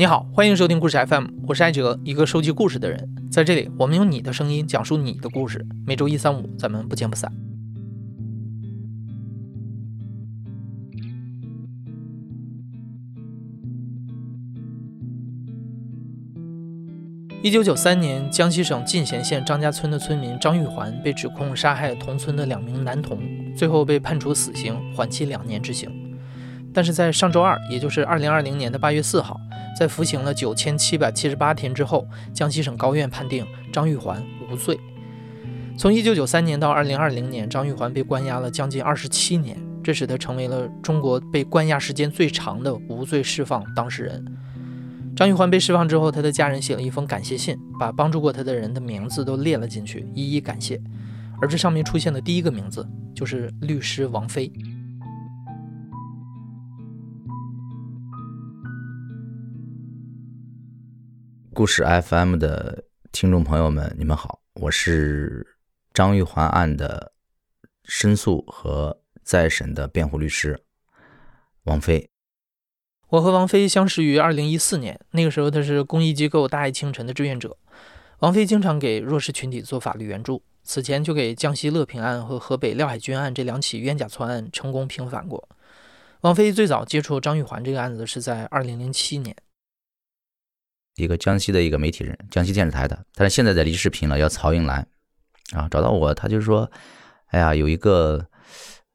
你好，欢迎收听故事 FM，我是艾哲，一个收集故事的人。在这里，我们用你的声音讲述你的故事。每周一、三、五，咱们不见不散。一九九三年，江西省进贤县张家村的村民张玉环被指控杀害同村的两名男童，最后被判处死刑，缓期两年执行。但是在上周二，也就是二零二零年的八月四号。在服刑了九千七百七十八天之后，江西省高院判定张玉环无罪。从一九九三年到二零二零年，张玉环被关押了将近二十七年，这使他成为了中国被关押时间最长的无罪释放当事人。张玉环被释放之后，他的家人写了一封感谢信，把帮助过他的人的名字都列了进去，一一感谢。而这上面出现的第一个名字就是律师王菲。故事 FM 的听众朋友们，你们好，我是张玉环案的申诉和再审的辩护律师王菲。我和王菲相识于二零一四年，那个时候她是公益机构大爱清晨的志愿者。王菲经常给弱势群体做法律援助，此前就给江西乐平案和河北廖海军案这两起冤假错案成功平反过。王菲最早接触张玉环这个案子是在二零零七年。一个江西的一个媒体人，江西电视台的，但是现在在离视频了，叫曹英兰，啊，找到我，他就说，哎呀，有一个，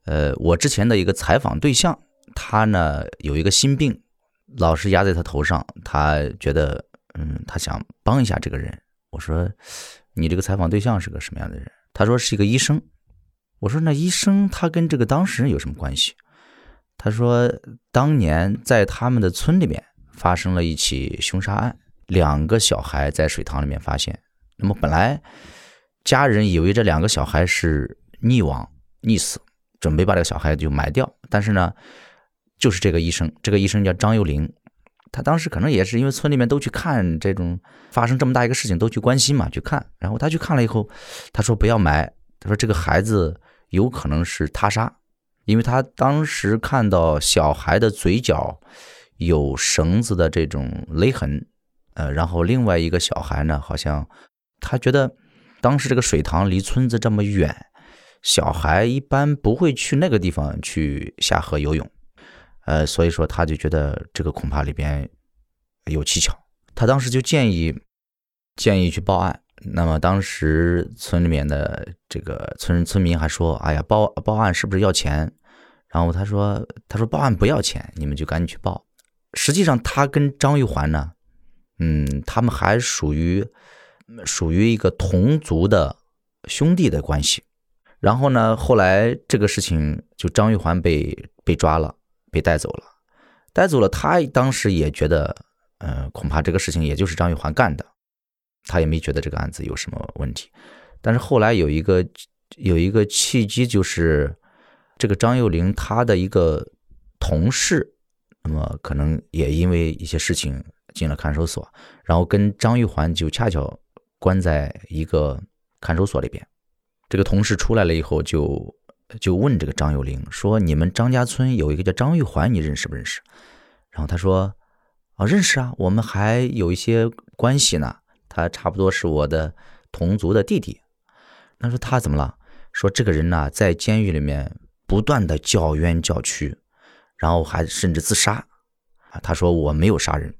呃，我之前的一个采访对象，他呢有一个心病，老是压在他头上，他觉得，嗯，他想帮一下这个人。我说，你这个采访对象是个什么样的人？他说是一个医生。我说那医生他跟这个当事人有什么关系？他说当年在他们的村里面发生了一起凶杀案。两个小孩在水塘里面发现，那么本来家人以为这两个小孩是溺亡溺死，准备把这个小孩就埋掉。但是呢，就是这个医生，这个医生叫张幼林，他当时可能也是因为村里面都去看这种发生这么大一个事情，都去关心嘛，去看。然后他去看了以后，他说不要埋，他说这个孩子有可能是他杀，因为他当时看到小孩的嘴角有绳子的这种勒痕。呃，然后另外一个小孩呢，好像他觉得当时这个水塘离村子这么远，小孩一般不会去那个地方去下河游泳，呃，所以说他就觉得这个恐怕里边有蹊跷，他当时就建议建议去报案。那么当时村里面的这个村村民还说：“哎呀，报报案是不是要钱？”然后他说：“他说报案不要钱，你们就赶紧去报。”实际上他跟张玉环呢。嗯，他们还属于属于一个同族的兄弟的关系。然后呢，后来这个事情就张玉环被被抓了，被带走了，带走了。他当时也觉得，呃，恐怕这个事情也就是张玉环干的，他也没觉得这个案子有什么问题。但是后来有一个有一个契机，就是这个张幼玲他的一个同事，那么可能也因为一些事情。进了看守所，然后跟张玉环就恰巧关在一个看守所里边。这个同事出来了以后，就就问这个张幼玲说：“你们张家村有一个叫张玉环，你认识不认识？”然后他说：“啊，认识啊，我们还有一些关系呢。他差不多是我的同族的弟弟。”他说：“他怎么了？”说这个人呢，在监狱里面不断的叫冤叫屈，然后还甚至自杀。啊，他说：“我没有杀人。”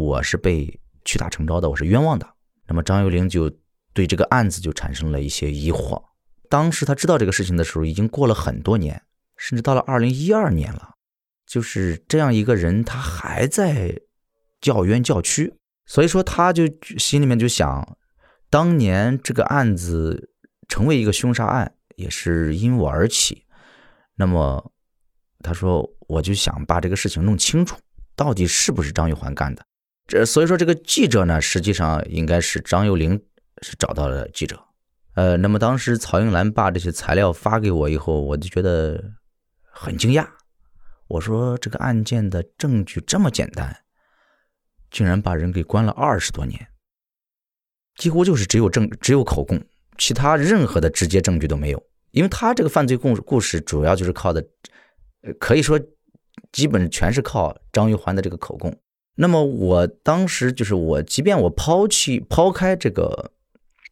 我是被屈打成招的，我是冤枉的。那么张幼玲就对这个案子就产生了一些疑惑。当时他知道这个事情的时候，已经过了很多年，甚至到了二零一二年了。就是这样一个人，他还在叫冤叫屈，所以说他就心里面就想，当年这个案子成为一个凶杀案，也是因我而起。那么他说，我就想把这个事情弄清楚，到底是不是张玉环干的。这所以说，这个记者呢，实际上应该是张幼玲是找到了记者。呃，那么当时曹英兰把这些材料发给我以后，我就觉得很惊讶。我说这个案件的证据这么简单，竟然把人给关了二十多年，几乎就是只有证只有口供，其他任何的直接证据都没有。因为他这个犯罪故故事主要就是靠的，可以说基本全是靠张玉环的这个口供。那么我当时就是我，即便我抛弃抛开这个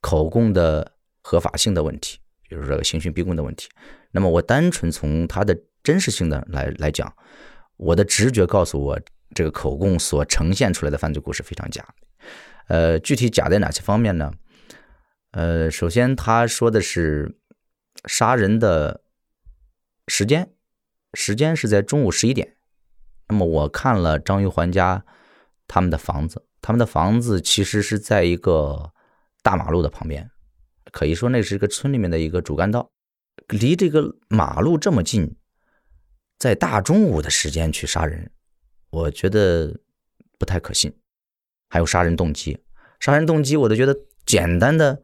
口供的合法性的问题，比如说这个刑讯逼供的问题，那么我单纯从它的真实性的来来讲，我的直觉告诉我，这个口供所呈现出来的犯罪故事非常假。呃，具体假在哪些方面呢？呃，首先他说的是杀人的时间，时间是在中午十一点。那么我看了张玉环家他们的房子，他们的房子其实是在一个大马路的旁边，可以说那是一个村里面的一个主干道，离这个马路这么近，在大中午的时间去杀人，我觉得不太可信。还有杀人动机，杀人动机我都觉得简单的。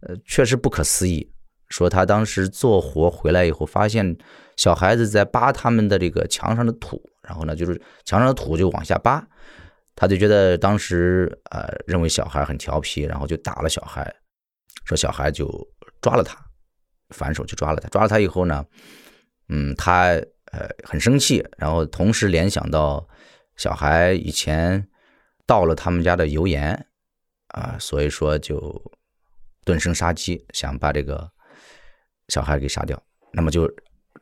呃，确实不可思议。说他当时做活回来以后，发现小孩子在扒他们的这个墙上的土，然后呢，就是墙上的土就往下扒，他就觉得当时呃，认为小孩很调皮，然后就打了小孩。说小孩就抓了他，反手就抓了他。抓了他以后呢，嗯，他呃很生气，然后同时联想到小孩以前盗了他们家的油盐啊，所以说就。顿生杀机，想把这个小孩给杀掉，那么就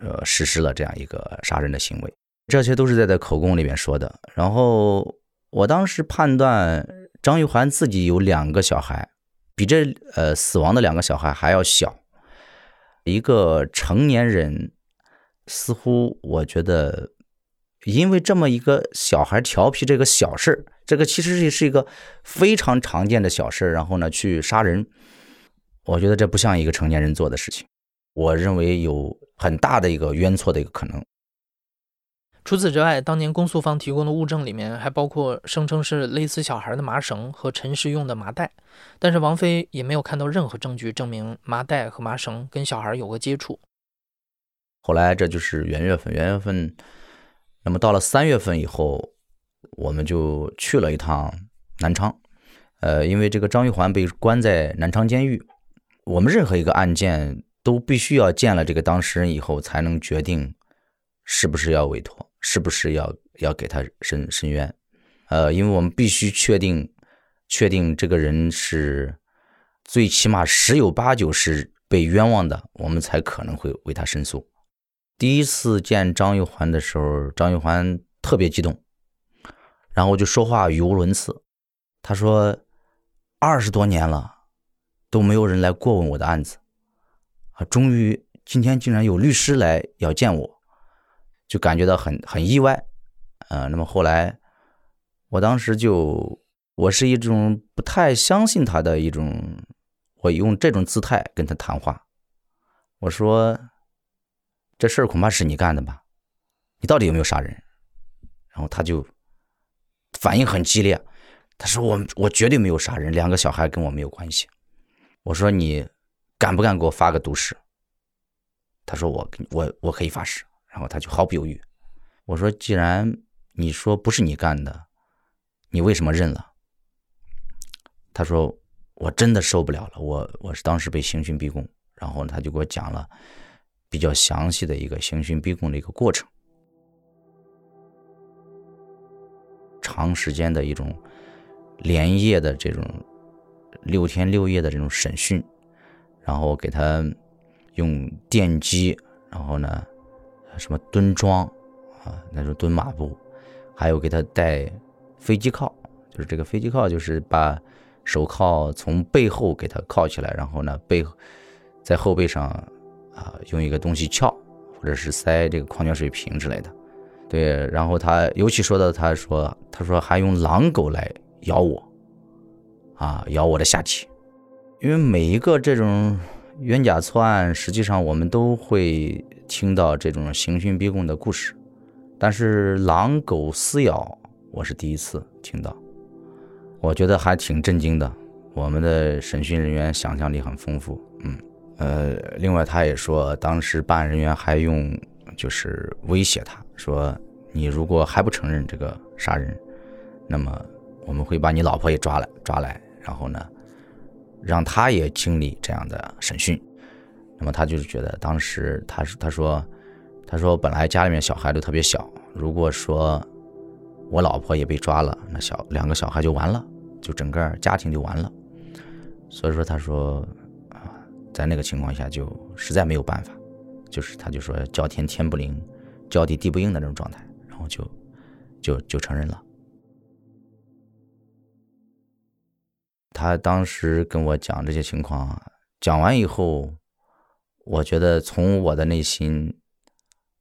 呃实施了这样一个杀人的行为。这些都是在他口供里面说的。然后我当时判断张玉环自己有两个小孩，比这呃死亡的两个小孩还要小。一个成年人，似乎我觉得，因为这么一个小孩调皮这个小事这个其实是是一个非常常见的小事然后呢去杀人。我觉得这不像一个成年人做的事情，我认为有很大的一个冤错的一个可能。除此之外，当年公诉方提供的物证里面还包括声称是勒死小孩的麻绳和陈尸用的麻袋，但是王菲也没有看到任何证据证明麻袋和麻绳跟小孩有过接触。后来这就是元月份，元月份，那么到了三月份以后，我们就去了一趟南昌，呃，因为这个张玉环被关在南昌监狱。我们任何一个案件都必须要见了这个当事人以后，才能决定是不是要委托，是不是要要给他申申冤。呃，因为我们必须确定，确定这个人是最起码十有八九是被冤枉的，我们才可能会为他申诉。第一次见张玉环的时候，张玉环特别激动，然后就说话语无伦次。他说：“二十多年了。”都没有人来过问我的案子，啊，终于今天竟然有律师来要见我，就感觉到很很意外，呃，那么后来，我当时就我是一种不太相信他的一种，我用这种姿态跟他谈话，我说，这事儿恐怕是你干的吧？你到底有没有杀人？然后他就反应很激烈，他说我我绝对没有杀人，两个小孩跟我没有关系。我说你敢不敢给我发个毒誓？他说我我我可以发誓。然后他就毫不犹豫。我说既然你说不是你干的，你为什么认了？他说我真的受不了了。我我是当时被刑讯逼供，然后他就给我讲了比较详细的一个刑讯逼供的一个过程，长时间的一种连夜的这种。六天六夜的这种审讯，然后给他用电击，然后呢，什么蹲桩啊，那种蹲马步，还有给他戴飞机铐，就是这个飞机铐，就是把手铐从背后给他铐起来，然后呢背在后背上啊用一个东西撬，或者是塞这个矿泉水瓶之类的。对，然后他尤其说到他说他说还用狼狗来咬我。啊，咬我的下体，因为每一个这种冤假错案，实际上我们都会听到这种刑讯逼供的故事，但是狼狗撕咬，我是第一次听到，我觉得还挺震惊的。我们的审讯人员想象力很丰富，嗯，呃，另外他也说，当时办案人员还用就是威胁他说，你如果还不承认这个杀人，那么我们会把你老婆也抓来，抓来。然后呢，让他也经历这样的审讯，那么他就是觉得当时他他说他说本来家里面小孩都特别小，如果说我老婆也被抓了，那小两个小孩就完了，就整个家庭就完了。所以说，他说啊，在那个情况下就实在没有办法，就是他就说叫天天不灵，叫地地不应的那种状态，然后就就就承认了。他当时跟我讲这些情况，讲完以后，我觉得从我的内心，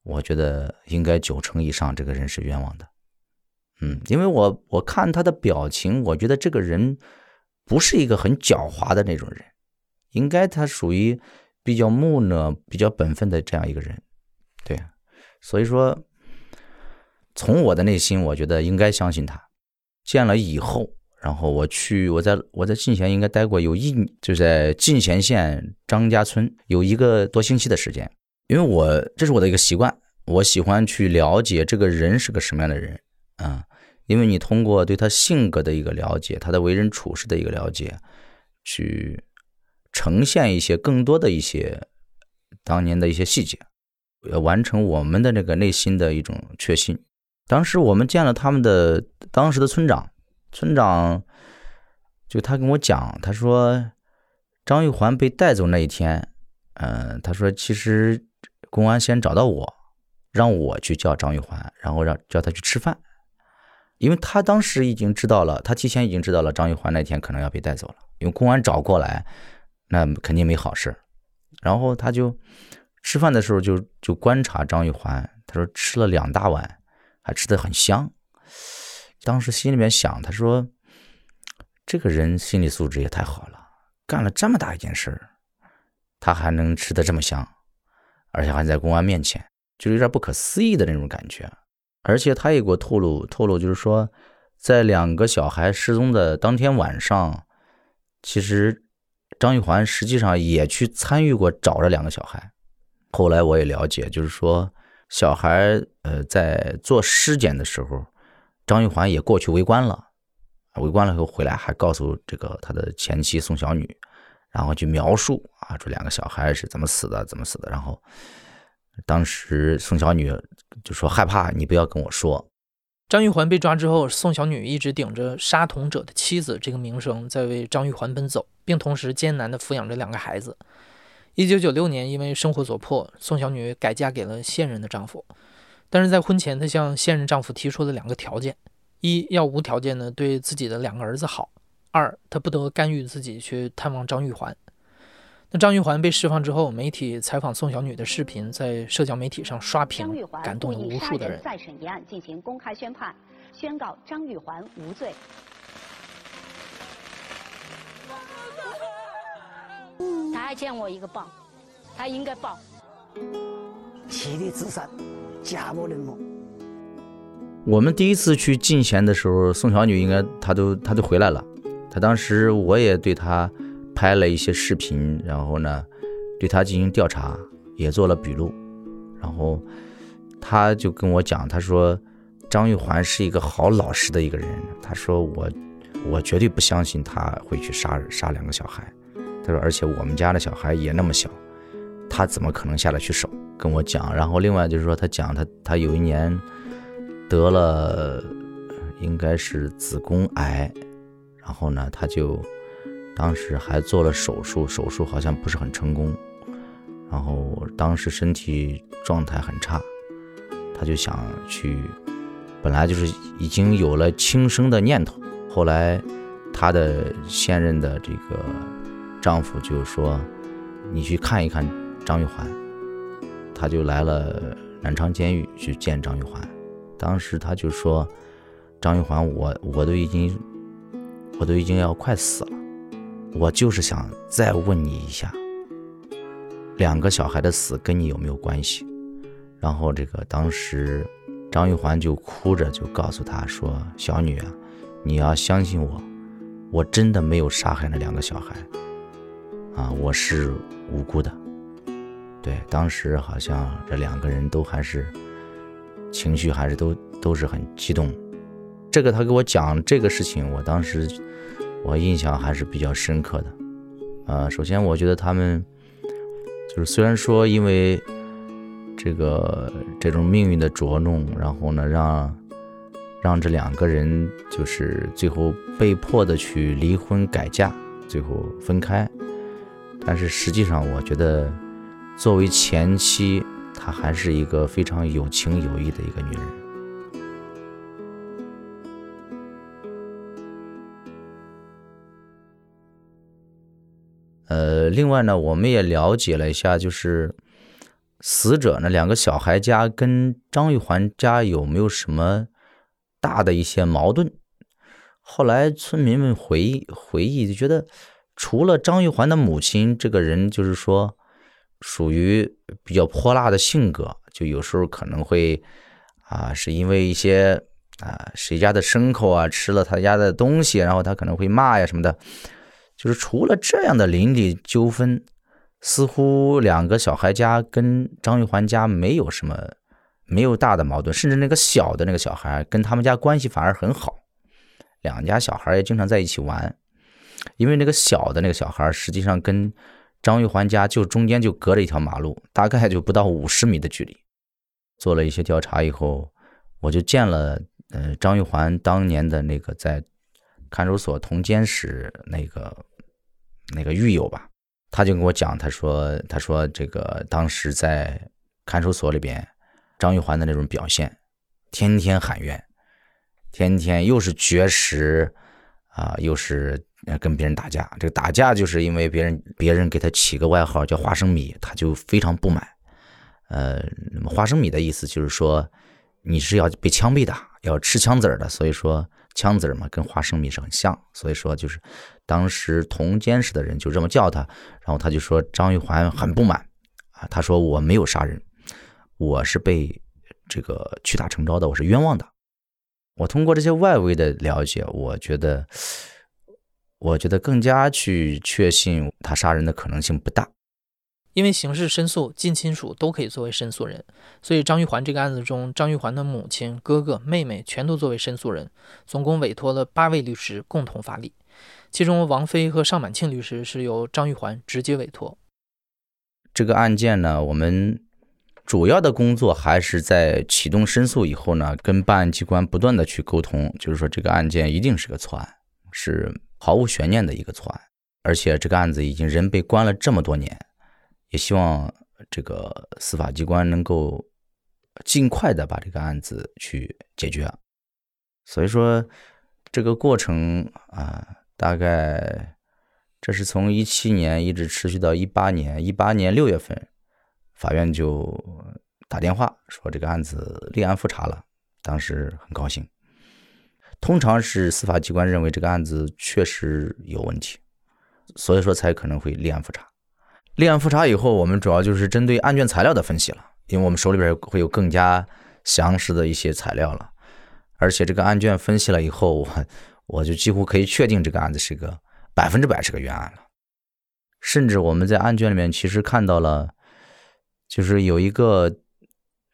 我觉得应该九成以上这个人是冤枉的。嗯，因为我我看他的表情，我觉得这个人不是一个很狡猾的那种人，应该他属于比较木讷、比较本分的这样一个人。对，所以说，从我的内心，我觉得应该相信他。见了以后。然后我去，我在我在进贤应该待过有一，就在进贤县张家村有一个多星期的时间，因为我这是我的一个习惯，我喜欢去了解这个人是个什么样的人啊，因为你通过对他性格的一个了解，他的为人处事的一个了解，去呈现一些更多的一些当年的一些细节，要完成我们的那个内心的一种确信。当时我们见了他们的当时的村长。村长就他跟我讲，他说张玉环被带走那一天，嗯，他说其实公安先找到我，让我去叫张玉环，然后让叫他去吃饭，因为他当时已经知道了，他提前已经知道了张玉环那天可能要被带走了，因为公安找过来，那肯定没好事。然后他就吃饭的时候就就观察张玉环，他说吃了两大碗，还吃的很香。当时心里面想，他说：“这个人心理素质也太好了，干了这么大一件事儿，他还能吃得这么香，而且还在公安面前，就是有点不可思议的那种感觉。而且他也给我透露，透露就是说，在两个小孩失踪的当天晚上，其实张玉环实际上也去参与过找这两个小孩。后来我也了解，就是说，小孩呃在做尸检的时候。”张玉环也过去围观了，围观了以后回来，还告诉这个他的前妻宋小女，然后去描述啊，这两个小孩是怎么死的，怎么死的。然后当时宋小女就说害怕，你不要跟我说。张玉环被抓之后，宋小女一直顶着杀童者的妻子这个名声，在为张玉环奔走，并同时艰难地抚养着两个孩子。一九九六年，因为生活所迫，宋小女改嫁给了现任的丈夫。但是在婚前，她向现任丈夫提出了两个条件：一要无条件的对自己的两个儿子好；二她不得干预自己去探望张玉环。那张玉环被释放之后，媒体采访宋小女的视频在社交媒体上刷屏，感动了无数的人。再审一案进行公开宣判，宣告张玉环无罪。他还欠我一个报，他应该报。妻离子散。家破人亡。我们第一次去进贤的时候，宋小女应该她都她都回来了。她当时我也对她拍了一些视频，然后呢，对她进行调查，也做了笔录。然后她就跟我讲，她说张玉环是一个好老实的一个人。她说我我绝对不相信他会去杀杀两个小孩。她说而且我们家的小孩也那么小，他怎么可能下得去手？跟我讲，然后另外就是说，他讲他他有一年得了，应该是子宫癌，然后呢，他就当时还做了手术，手术好像不是很成功，然后当时身体状态很差，他就想去，本来就是已经有了轻生的念头，后来他的现任的这个丈夫就说，你去看一看张玉环。他就来了南昌监狱去见张玉环，当时他就说：“张玉环，我我都已经，我都已经要快死了，我就是想再问你一下，两个小孩的死跟你有没有关系？”然后这个当时张玉环就哭着就告诉他说：“小女啊，你要相信我，我真的没有杀害那两个小孩，啊，我是无辜的。”对，当时好像这两个人都还是情绪还是都都是很激动。这个他给我讲这个事情，我当时我印象还是比较深刻的。呃，首先我觉得他们就是虽然说因为这个这种命运的捉弄，然后呢让让这两个人就是最后被迫的去离婚改嫁，最后分开。但是实际上，我觉得作为前妻，她还是一个非常有情有义的一个女人。呃，另外呢，我们也了解了一下，就是死者呢两个小孩家跟张玉环家有没有什么大的一些矛盾？后来村民们回忆回忆，就觉得除了张玉环的母亲这个人，就是说属于比较泼辣的性格，就有时候可能会啊，是因为一些啊谁家的牲口啊吃了他家的东西，然后他可能会骂呀什么的。就是除了这样的邻里纠纷，似乎两个小孩家跟张玉环家没有什么，没有大的矛盾，甚至那个小的那个小孩跟他们家关系反而很好，两家小孩也经常在一起玩。因为那个小的那个小孩实际上跟张玉环家就中间就隔着一条马路，大概就不到五十米的距离。做了一些调查以后，我就见了呃张玉环当年的那个在看守所同监室那个。那个狱友吧，他就跟我讲，他说，他说这个当时在看守所里边，张玉环的那种表现，天天喊冤，天天又是绝食啊，又是跟别人打架。这个打架就是因为别人别人给他起个外号叫花生米，他就非常不满。呃，那么花生米的意思就是说你是要被枪毙的，要吃枪子儿的，所以说。枪子儿嘛，跟花生米是很像，所以说就是当时同监室的人就这么叫他，然后他就说张玉环很不满啊，他说我没有杀人，我是被这个屈打成招的，我是冤枉的。我通过这些外围的了解，我觉得，我觉得更加去确信他杀人的可能性不大。因为刑事申诉，近亲属都可以作为申诉人，所以张玉环这个案子中，张玉环的母亲、哥哥、妹妹全都作为申诉人，总共委托了八位律师共同发力。其中，王菲和尚满庆律师是由张玉环直接委托。这个案件呢，我们主要的工作还是在启动申诉以后呢，跟办案机关不断的去沟通，就是说这个案件一定是个错案，是毫无悬念的一个错案，而且这个案子已经人被关了这么多年。也希望这个司法机关能够尽快的把这个案子去解决。所以说，这个过程啊，大概这是从一七年一直持续到一八年，一八年六月份，法院就打电话说这个案子立案复查了，当时很高兴。通常是司法机关认为这个案子确实有问题，所以说才可能会立案复查。立案复查以后，我们主要就是针对案卷材料的分析了，因为我们手里边会有更加详实的一些材料了，而且这个案卷分析了以后，我 我就几乎可以确定这个案子是个百分之百是个冤案了。甚至我们在案卷里面其实看到了，就是有一个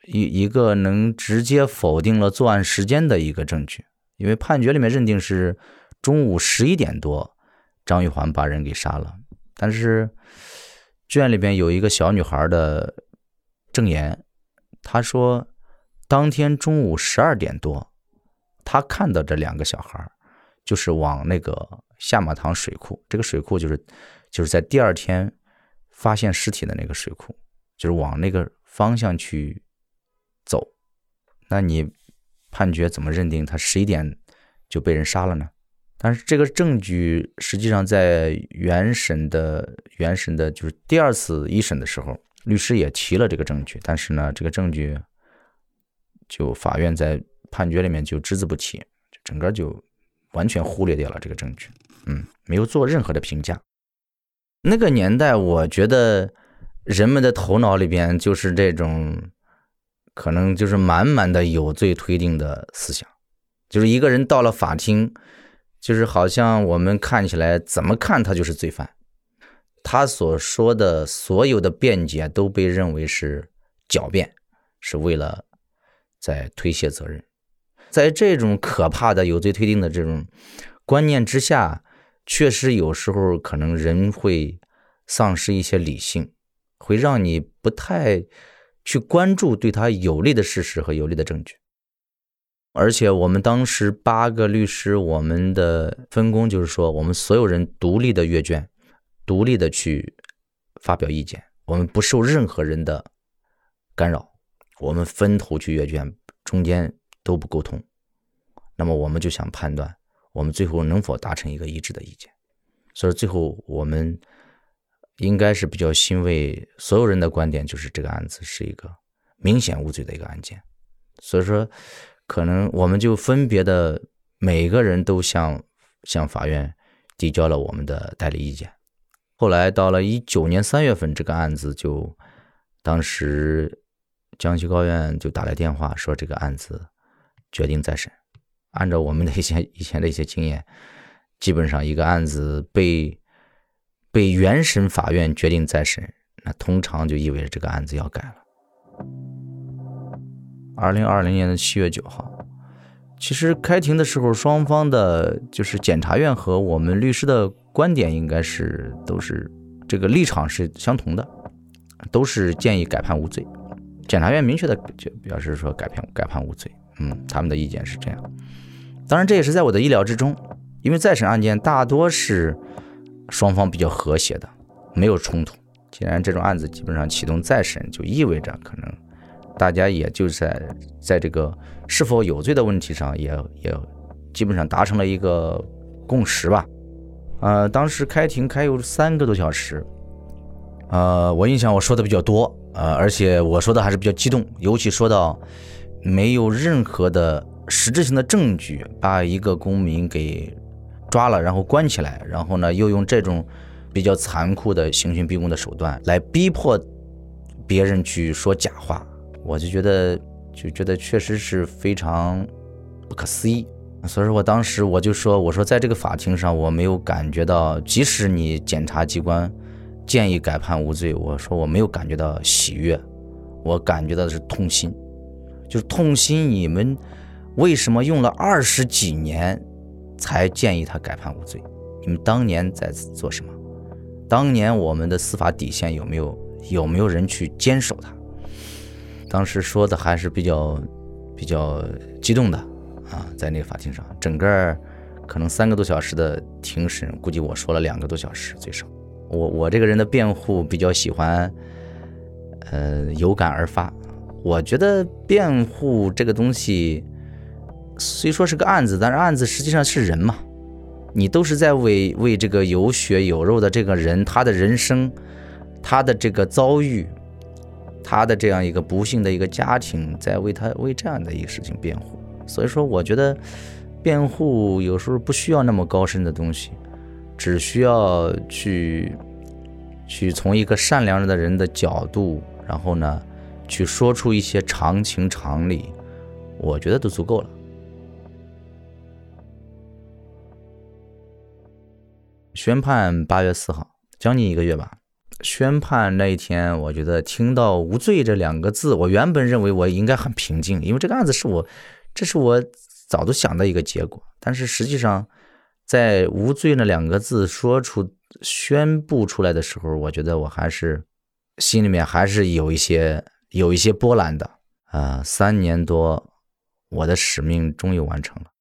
一一个能直接否定了作案时间的一个证据，因为判决里面认定是中午十一点多张玉环把人给杀了，但是。卷里边有一个小女孩的证言，她说，当天中午十二点多，她看到这两个小孩就是往那个下马塘水库，这个水库就是就是在第二天发现尸体的那个水库，就是往那个方向去走。那你判决怎么认定他十一点就被人杀了呢？但是这个证据实际上在原审的原审的，就是第二次一审的时候，律师也提了这个证据，但是呢，这个证据就法院在判决里面就只字不提，就整个就完全忽略掉了这个证据，嗯，没有做任何的评价。那个年代，我觉得人们的头脑里边就是这种，可能就是满满的有罪推定的思想，就是一个人到了法庭。就是好像我们看起来怎么看他就是罪犯，他所说的所有的辩解都被认为是狡辩，是为了在推卸责任。在这种可怕的有罪推定的这种观念之下，确实有时候可能人会丧失一些理性，会让你不太去关注对他有利的事实和有利的证据。而且我们当时八个律师，我们的分工就是说，我们所有人独立的阅卷，独立的去发表意见，我们不受任何人的干扰，我们分头去阅卷，中间都不沟通。那么我们就想判断，我们最后能否达成一个一致的意见。所以最后我们应该是比较欣慰，所有人的观点就是这个案子是一个明显无罪的一个案件。所以说。可能我们就分别的每个人都向向法院递交了我们的代理意见。后来到了一九年三月份，这个案子就当时江西高院就打来电话说这个案子决定再审。按照我们的一些以前的一些经验，基本上一个案子被被原审法院决定再审，那通常就意味着这个案子要改了。二零二零年的七月九号，其实开庭的时候，双方的就是检察院和我们律师的观点应该是都是这个立场是相同的，都是建议改判无罪。检察院明确的就表示说改判改判无罪，嗯，他们的意见是这样。当然这也是在我的意料之中，因为再审案件大多是双方比较和谐的，没有冲突。既然这种案子基本上启动再审，就意味着可能。大家也就在在这个是否有罪的问题上，也也基本上达成了一个共识吧。呃，当时开庭开有三个多小时，呃，我印象我说的比较多，呃，而且我说的还是比较激动，尤其说到没有任何的实质性的证据把一个公民给抓了，然后关起来，然后呢又用这种比较残酷的刑讯逼供的手段来逼迫别人去说假话。我就觉得，就觉得确实是非常不可思议，所以说我当时我就说，我说在这个法庭上，我没有感觉到，即使你检察机关建议改判无罪，我说我没有感觉到喜悦，我感觉到的是痛心，就是痛心你们为什么用了二十几年才建议他改判无罪？你们当年在做什么？当年我们的司法底线有没有有没有人去坚守它？当时说的还是比较比较激动的啊，在那个法庭上，整个可能三个多小时的庭审，估计我说了两个多小时最少。我我这个人的辩护比较喜欢，呃，有感而发。我觉得辩护这个东西，虽说是个案子，但是案子实际上是人嘛，你都是在为为这个有血有肉的这个人，他的人生，他的这个遭遇。他的这样一个不幸的一个家庭，在为他为这样的一个事情辩护，所以说我觉得辩护有时候不需要那么高深的东西，只需要去去从一个善良的人的角度，然后呢去说出一些常情常理，我觉得都足够了。宣判八月四号，将近一个月吧。宣判那一天，我觉得听到“无罪”这两个字，我原本认为我应该很平静，因为这个案子是我，这是我早都想的一个结果。但是实际上，在“无罪”那两个字说出、宣布出来的时候，我觉得我还是心里面还是有一些、有一些波澜的啊。三年多，我的使命终于完成了，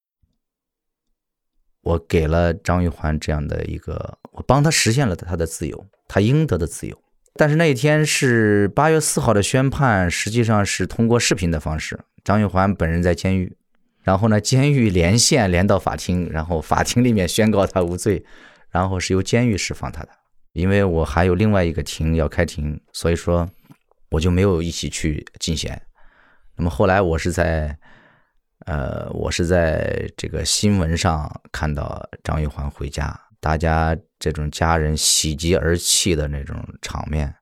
我给了张玉环这样的一个，我帮他实现了他的自由。他应得的自由，但是那一天是八月四号的宣判，实际上是通过视频的方式。张玉环本人在监狱，然后呢，监狱连线连到法庭，然后法庭里面宣告他无罪，然后是由监狱释放他的。因为我还有另外一个庭要开庭，所以说我就没有一起去进贤。那么后来我是在，呃，我是在这个新闻上看到张玉环回家。大家这种家人喜极而泣的那种场面，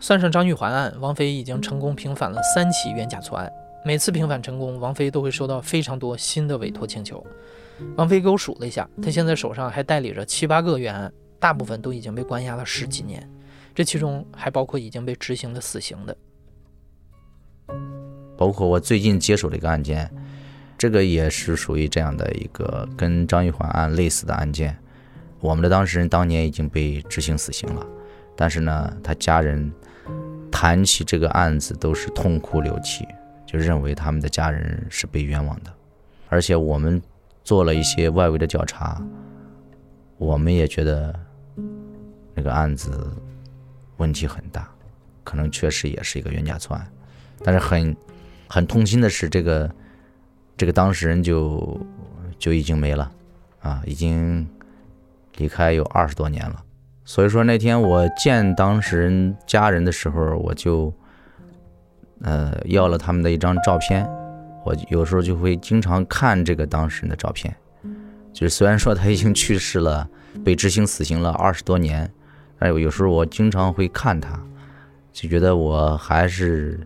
算上张玉环案，王菲已经成功平反了三起冤假错案。每次平反成功，王菲都会收到非常多新的委托请求。王菲给我数了一下，她现在手上还代理着七八个冤案，大部分都已经被关押了十几年，这其中还包括已经被执行了死刑的。包括我最近接手的一个案件。这个也是属于这样的一个跟张玉环案类似的案件，我们的当事人当年已经被执行死刑了，但是呢，他家人谈起这个案子都是痛哭流涕，就认为他们的家人是被冤枉的。而且我们做了一些外围的调查，我们也觉得那个案子问题很大，可能确实也是一个冤假错案。但是很很痛心的是，这个这个当事人就就已经没了啊，已经离开有二十多年了。所以说那天我见当事人家人的时候，我就呃要了他们的一张照片。我有时候就会经常看这个当事人的照片，就是虽然说他已经去世了，被执行死刑了二十多年，但有有时候我经常会看他，就觉得我还是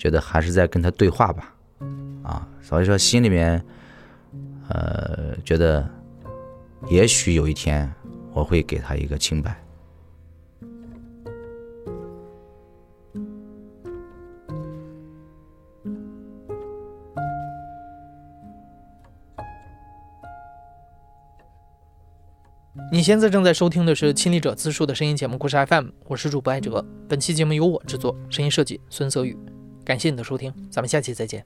觉得还是在跟他对话吧，啊，所以说心里面呃觉得也许有一天。我会给他一个清白。你现在正在收听的是《亲历者自述》的声音节目《故事 FM》，我是主播艾哲。本期节目由我制作，声音设计孙泽宇。感谢你的收听，咱们下期再见。